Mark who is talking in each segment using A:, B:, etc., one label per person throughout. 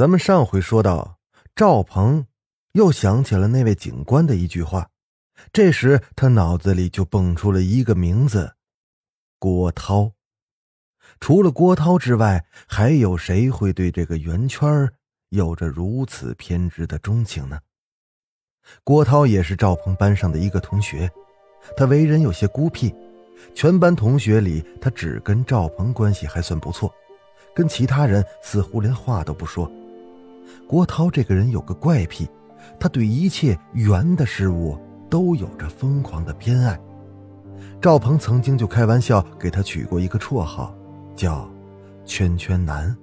A: 咱们上回说到，赵鹏又想起了那位警官的一句话，这时他脑子里就蹦出了一个名字：郭涛。除了郭涛之外，还有谁会对这个圆圈有着如此偏执的钟情呢？郭涛也是赵鹏班上的一个同学，他为人有些孤僻，全班同学里他只跟赵鹏关系还算不错，跟其他人似乎连话都不说。郭涛这个人有个怪癖，他对一切圆的事物都有着疯狂的偏爱。赵鹏曾经就开玩笑给他取过一个绰号，叫“圈圈男”。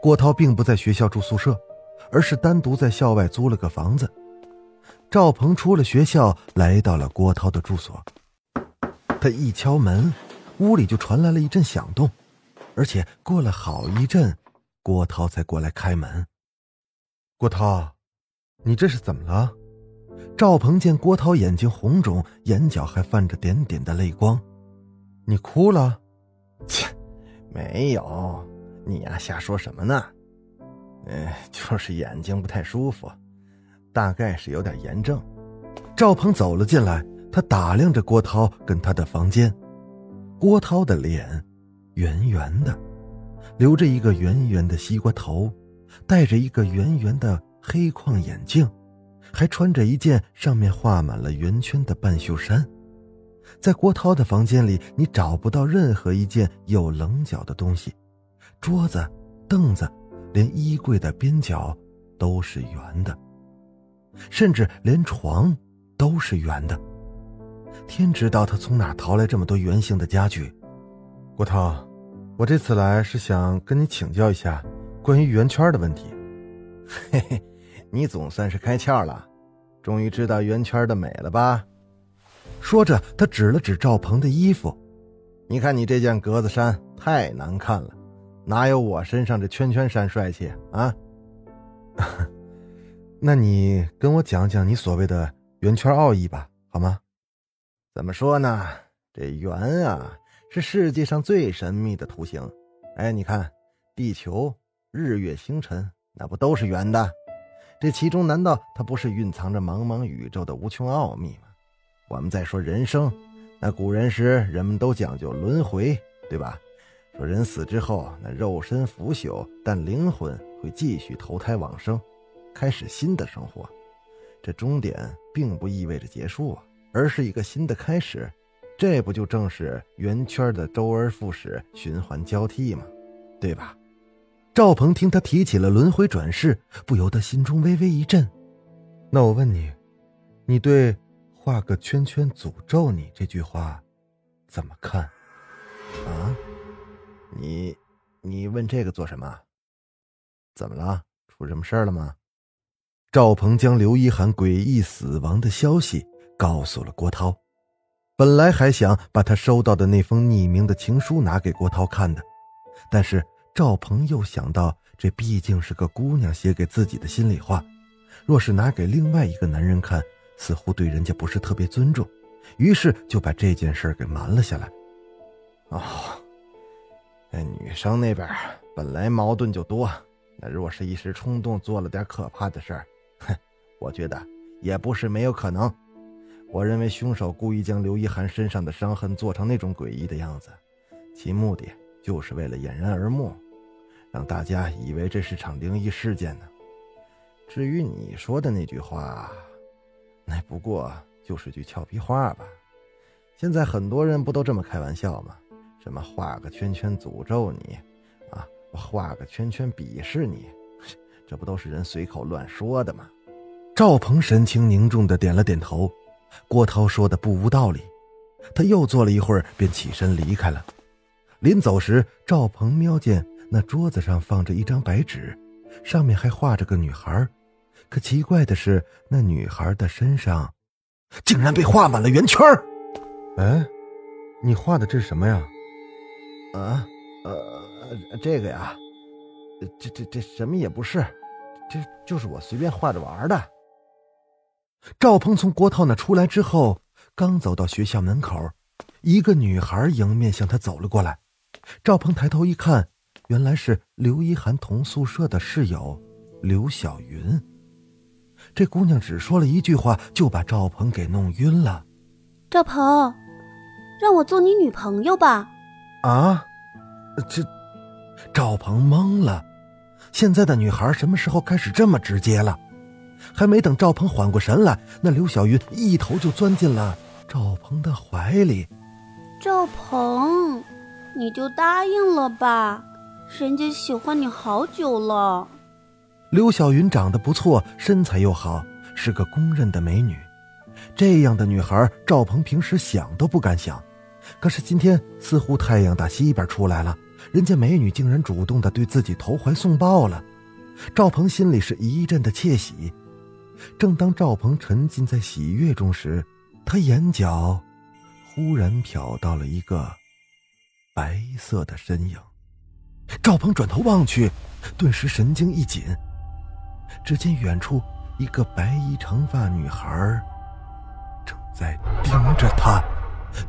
A: 郭涛并不在学校住宿舍，而是单独在校外租了个房子。赵鹏出了学校，来到了郭涛的住所。他一敲门，屋里就传来了一阵响动，而且过了好一阵，郭涛才过来开门。郭涛，你这是怎么了？赵鹏见郭涛眼睛红肿，眼角还泛着点点的泪光，你哭了？
B: 切，没有，你呀瞎说什么呢？嗯，就是眼睛不太舒服，大概是有点炎症。
A: 赵鹏走了进来，他打量着郭涛跟他的房间。郭涛的脸圆圆的，留着一个圆圆的西瓜头。戴着一个圆圆的黑框眼镜，还穿着一件上面画满了圆圈的半袖衫。在郭涛的房间里，你找不到任何一件有棱角的东西，桌子、凳子，连衣柜的边角都是圆的，甚至连床都是圆的。天知道他从哪淘来这么多圆形的家具。郭涛，我这次来是想跟你请教一下。关于圆圈的问题，
B: 嘿嘿，你总算是开窍了，终于知道圆圈的美了吧？
A: 说着，他指了指赵鹏的衣服，
B: 你看你这件格子衫太难看了，哪有我身上这圈圈衫帅气啊？
A: 那你跟我讲讲你所谓的圆圈奥义吧，好吗？
B: 怎么说呢？这圆啊，是世界上最神秘的图形。哎，你看，地球。日月星辰，那不都是圆的？这其中难道它不是蕴藏着茫茫宇宙的无穷奥秘吗？我们再说人生，那古人时人们都讲究轮回，对吧？说人死之后，那肉身腐朽，但灵魂会继续投胎往生，开始新的生活。这终点并不意味着结束，而是一个新的开始。这不就正是圆圈的周而复始、循环交替吗？对吧？
A: 赵鹏听他提起了轮回转世，不由得心中微微一震。那我问你，你对“画个圈圈诅咒你”这句话怎么看？
B: 啊？你你问这个做什么？怎么了？出什么事了吗？
A: 赵鹏将刘一涵诡异死亡的消息告诉了郭涛。本来还想把他收到的那封匿名的情书拿给郭涛看的，但是。赵鹏又想到，这毕竟是个姑娘写给自己的心里话，若是拿给另外一个男人看，似乎对人家不是特别尊重，于是就把这件事给瞒了下来。
B: 哦，那女生那边本来矛盾就多，那若是一时冲动做了点可怕的事儿，哼，我觉得也不是没有可能。我认为凶手故意将刘一涵身上的伤痕做成那种诡异的样子，其目的就是为了掩人耳目。让大家以为这是场灵异事件呢。至于你说的那句话，那不过就是句俏皮话吧。现在很多人不都这么开玩笑吗？什么画个圈圈诅咒你，啊，画个圈圈鄙视你，这不都是人随口乱说的吗？
A: 赵鹏神情凝重的点了点头。郭涛说的不无道理，他又坐了一会儿，便起身离开了。临走时，赵鹏瞄见。那桌子上放着一张白纸，上面还画着个女孩。可奇怪的是，那女孩的身上竟然被画满了圆圈
B: 哎，你画的这是什么呀？啊，呃，这个呀，这这这什么也不是，这就是我随便画着玩的。
A: 赵鹏从郭涛那出来之后，刚走到学校门口，一个女孩迎面向他走了过来。赵鹏抬头一看，原来是刘一涵同宿舍的室友刘小云。这姑娘只说了一句话，就把赵鹏给弄晕了。
C: 赵鹏，让我做你女朋友吧。
A: 啊，这赵鹏懵了。现在的女孩什么时候开始这么直接了？还没等赵鹏缓过神来，那刘小云一头就钻进了赵鹏的怀里。
C: 赵鹏，你就答应了吧，人家喜欢你好久了。
A: 刘小云长得不错，身材又好，是个公认的美女。这样的女孩，赵鹏平时想都不敢想。可是今天似乎太阳打西边出来了，人家美女竟然主动的对自己投怀送抱了。赵鹏心里是一阵的窃喜。正当赵鹏沉浸在喜悦中时，他眼角忽然瞟到了一个白色的身影。赵鹏转头望去，顿时神经一紧。只见远处一个白衣长发女孩正在盯着他，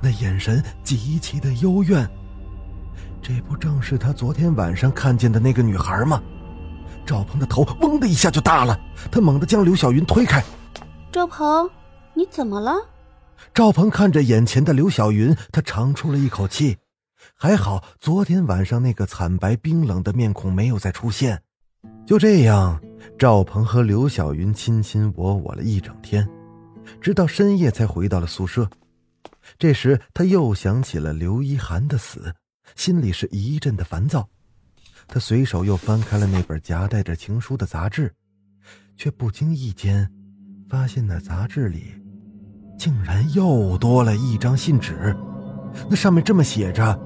A: 那眼神极其的幽怨。这不正是他昨天晚上看见的那个女孩吗？赵鹏的头嗡的一下就大了，他猛地将刘小云推开。
C: 赵鹏，你怎么了？
A: 赵鹏看着眼前的刘小云，他长出了一口气。还好昨天晚上那个惨白冰冷的面孔没有再出现。就这样，赵鹏和刘小云卿卿我我了一整天，直到深夜才回到了宿舍。这时他又想起了刘一涵的死，心里是一阵的烦躁。他随手又翻开了那本夹带着情书的杂志，却不经意间发现那杂志里竟然又多了一张信纸。那上面这么写着：“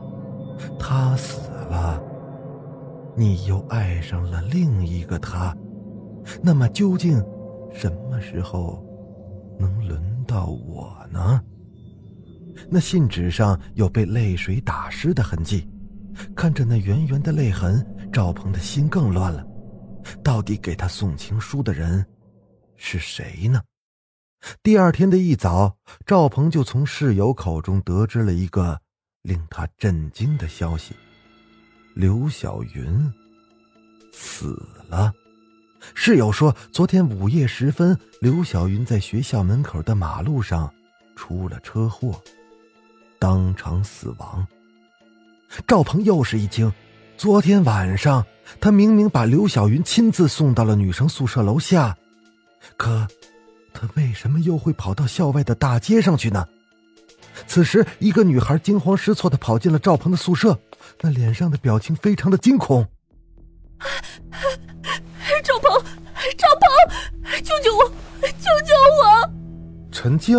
A: 他死了。”你又爱上了另一个他，那么究竟什么时候能轮到我呢？那信纸上有被泪水打湿的痕迹，看着那圆圆的泪痕，赵鹏的心更乱了。到底给他送情书的人是谁呢？第二天的一早，赵鹏就从室友口中得知了一个令他震惊的消息。刘小云死了。室友说，昨天午夜时分，刘小云在学校门口的马路上出了车祸，当场死亡。赵鹏又是一惊，昨天晚上他明明把刘小云亲自送到了女生宿舍楼下，可他为什么又会跑到校外的大街上去呢？此时，一个女孩惊慌失措的跑进了赵鹏的宿舍，那脸上的表情非常的惊恐。
C: 赵鹏，赵鹏，救救我，救救我！
B: 陈静，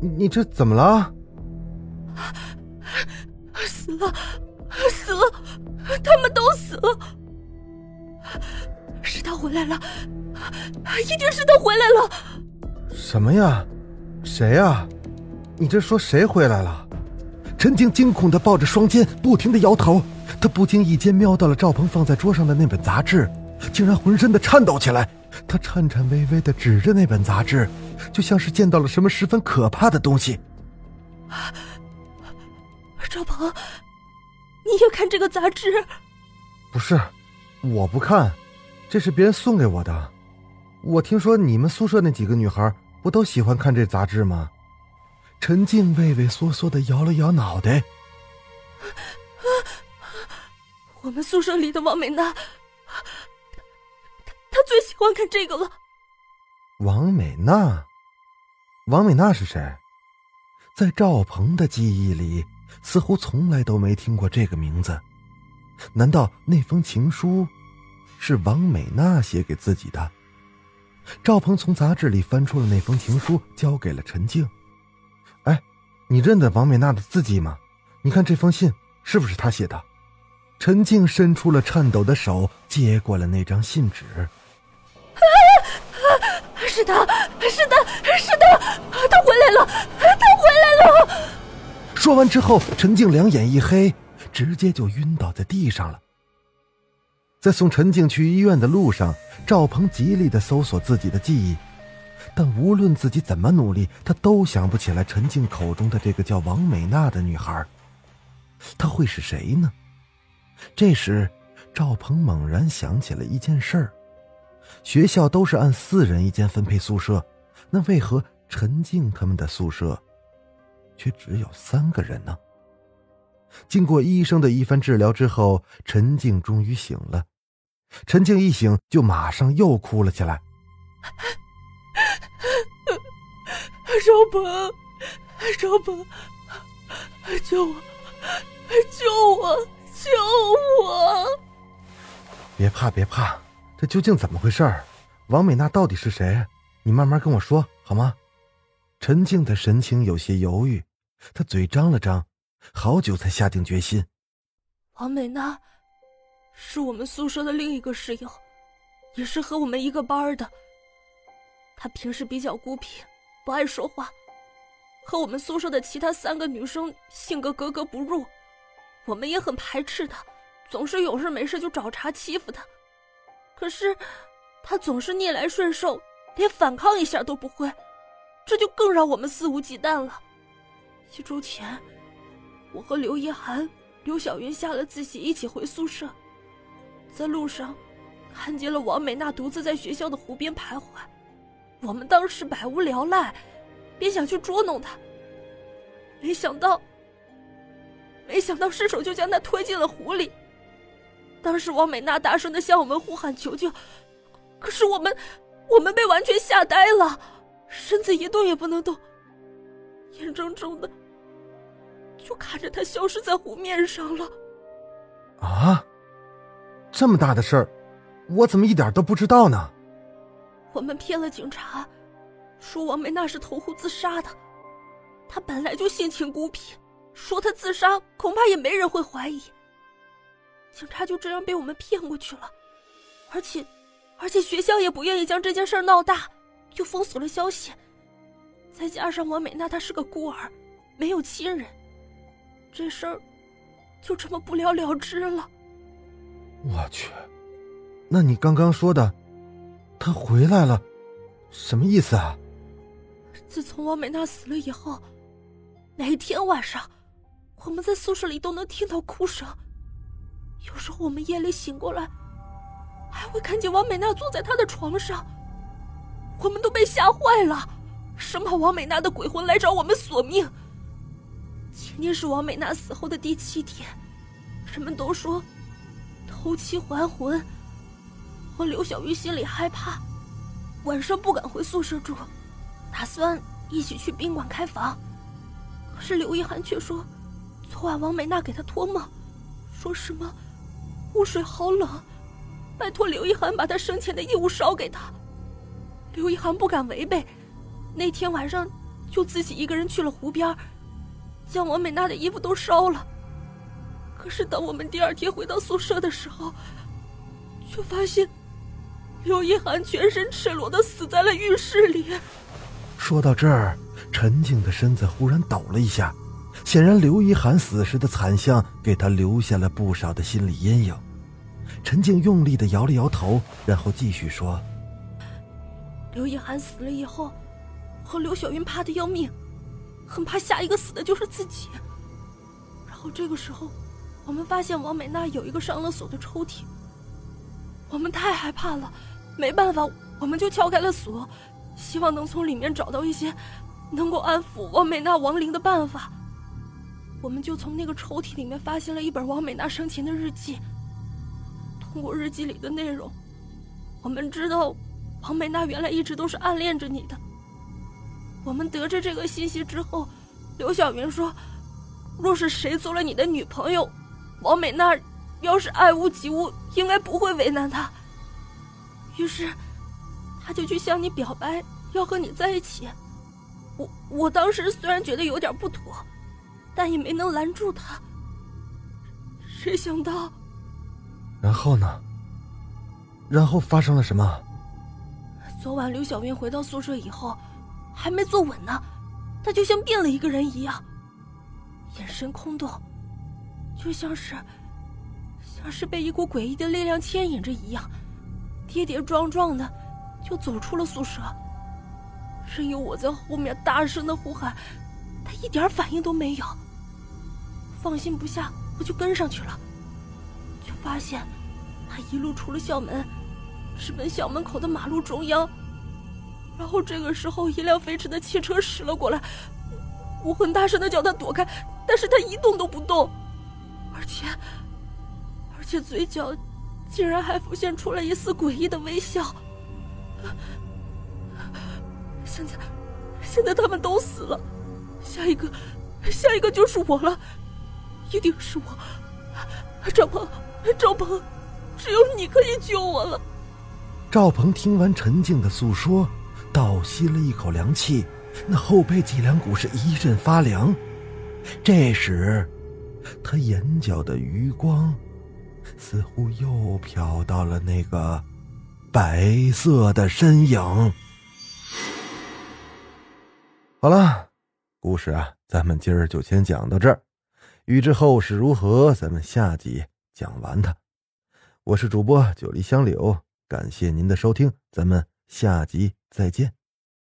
B: 你你这怎么了？
C: 死了，死了，他们都死了。是他回来了，一定是他回来了。
B: 什么呀？谁呀？你这说谁回来了？
A: 陈静惊恐的抱着双肩，不停的摇头。她不经意间瞄到了赵鹏放在桌上的那本杂志，竟然浑身的颤抖起来。他颤颤巍巍的指着那本杂志，就像是见到了什么十分可怕的东西。
C: 赵鹏，你也看这个杂志？
B: 不是，我不看，这是别人送给我的。我听说你们宿舍那几个女孩不都喜欢看这杂志吗？
A: 陈静畏畏缩缩的摇了摇脑袋。
C: 我们宿舍里的王美娜，她她最喜欢看这个了。
B: 王美娜，王美娜是谁？
A: 在赵鹏的记忆里，似乎从来都没听过这个名字。难道那封情书是王美娜写给自己的？赵鹏从杂志里翻出了那封情书，交给了陈静。
B: 哎，你认得王美娜的字迹吗？你看这封信是不是她写的？
A: 陈静伸出了颤抖的手，接过了那张信纸。
D: 啊是他，是他，是他，他回来了，他回来了！
A: 说完之后，陈静两眼一黑，直接就晕倒在地上了。在送陈静去医院的路上，赵鹏极力的搜索自己的记忆，但无论自己怎么努力，他都想不起来陈静口中的这个叫王美娜的女孩。她会是谁呢？这时，赵鹏猛然想起了一件事儿：学校都是按四人一间分配宿舍，那为何陈静他们的宿舍却只有三个人呢？经过医生的一番治疗之后，陈静终于醒了。陈静一醒就马上又哭了起来。
D: 赵鹏，赵鹏，救我！救我！救我！
A: 别怕，别怕，这究竟怎么回事？王美娜到底是谁？你慢慢跟我！说好吗？陈静的神情有些犹豫，她嘴张了张，好久才下定决心。
D: 王美娜，是我！们宿舍的另一个室友，也是和我！们一个班的。她平时比较孤僻，不爱说话，和我们宿舍的其他三个女生性格格格不入。我们也很排斥她，总是有事没事就找茬欺负她。可是，他总是逆来顺受，连反抗一下都不会，这就更让我们肆无忌惮了。一周前，我和刘一涵、刘小云下了自习一起回宿舍，在路上看见了王美娜独自在学校的湖边徘徊。我们当时百无聊赖，便想去捉弄他，没想到。没想到失手就将他推进了湖里。当时王美娜大声的向我们呼喊求救，可是我们，我们被完全吓呆了，身子一动也不能动，眼睁睁的就看着他消失在湖面上了。
A: 啊，这么大的事儿，我怎么一点都不知道呢？
D: 我们骗了警察，说王美娜是投湖自杀的，她本来就性情孤僻。说她自杀，恐怕也没人会怀疑。警察就这样被我们骗过去了，而且，而且学校也不愿意将这件事闹大，就封锁了消息。再加上王美娜她是个孤儿，没有亲人，这事儿就这么不了了之了。
A: 我去，那你刚刚说的，他回来了，什么意思啊？
D: 自从王美娜死了以后，每天晚上。我们在宿舍里都能听到哭声，有时候我们夜里醒过来，还会看见王美娜坐在她的床上。我们都被吓坏了，生怕王美娜的鬼魂来找我们索命。今天是王美娜死后的第七天，人们都说偷妻还魂。刘小鱼心里害怕，晚上不敢回宿舍住，打算一起去宾馆开房。可是刘一涵却说。昨晚王美娜给他托梦，说什么湖水好冷，拜托刘一涵把他生前的衣物烧给他。刘一涵不敢违背，那天晚上就自己一个人去了湖边，将王美娜的衣服都烧了。可是等我们第二天回到宿舍的时候，却发现刘一涵全身赤裸的死在了浴室里。
A: 说到这儿，陈静的身子忽然抖了一下。显然，刘一涵死时的惨象给他留下了不少的心理阴影。陈静用力的摇了摇头，然后继续说：“
D: 刘一涵死了以后，和刘小云怕的要命，很怕下一个死的就是自己。然后这个时候，我们发现王美娜有一个上了锁的抽屉。我们太害怕了，没办法，我们就撬开了锁，希望能从里面找到一些能够安抚王美娜亡灵的办法。”我们就从那个抽屉里面发现了一本王美娜生前的日记。通过日记里的内容，我们知道王美娜原来一直都是暗恋着你的。我们得知这个信息之后，刘小云说：“若是谁做了你的女朋友，王美娜要是爱屋及乌，应该不会为难她。”于是，他就去向你表白，要和你在一起。我我当时虽然觉得有点不妥。但也没能拦住他。谁想到，
A: 然后呢？然后发生了什么？
D: 昨晚刘小云回到宿舍以后，还没坐稳呢，她就像变了一个人一样，眼神空洞，就像是像是被一股诡异的力量牵引着一样，跌跌撞撞的就走出了宿舍。任由我在后面大声的呼喊，他一点反应都没有。放心不下，我就跟上去了，却发现他一路出了校门。直奔校门口的马路中央，然后这个时候，一辆飞驰的汽车驶了过来，我很大声的叫他躲开，但是他一动都不动，而且，而且嘴角竟然还浮现出了一丝诡异的微笑。现在，现在他们都死了，下一个，下一个就是我了，一定是我，赵鹏，赵鹏，只有你可以救我了。
A: 赵鹏听完陈静的诉说，倒吸了一口凉气，那后背脊梁骨是一阵发凉。这时，他眼角的余光似乎又瞟到了那个白色的身影。好了，故事啊，咱们今儿就先讲到这儿。欲知后事如何，咱们下集讲完它。我是主播九黎香柳。感谢您的收听，咱们下集再见。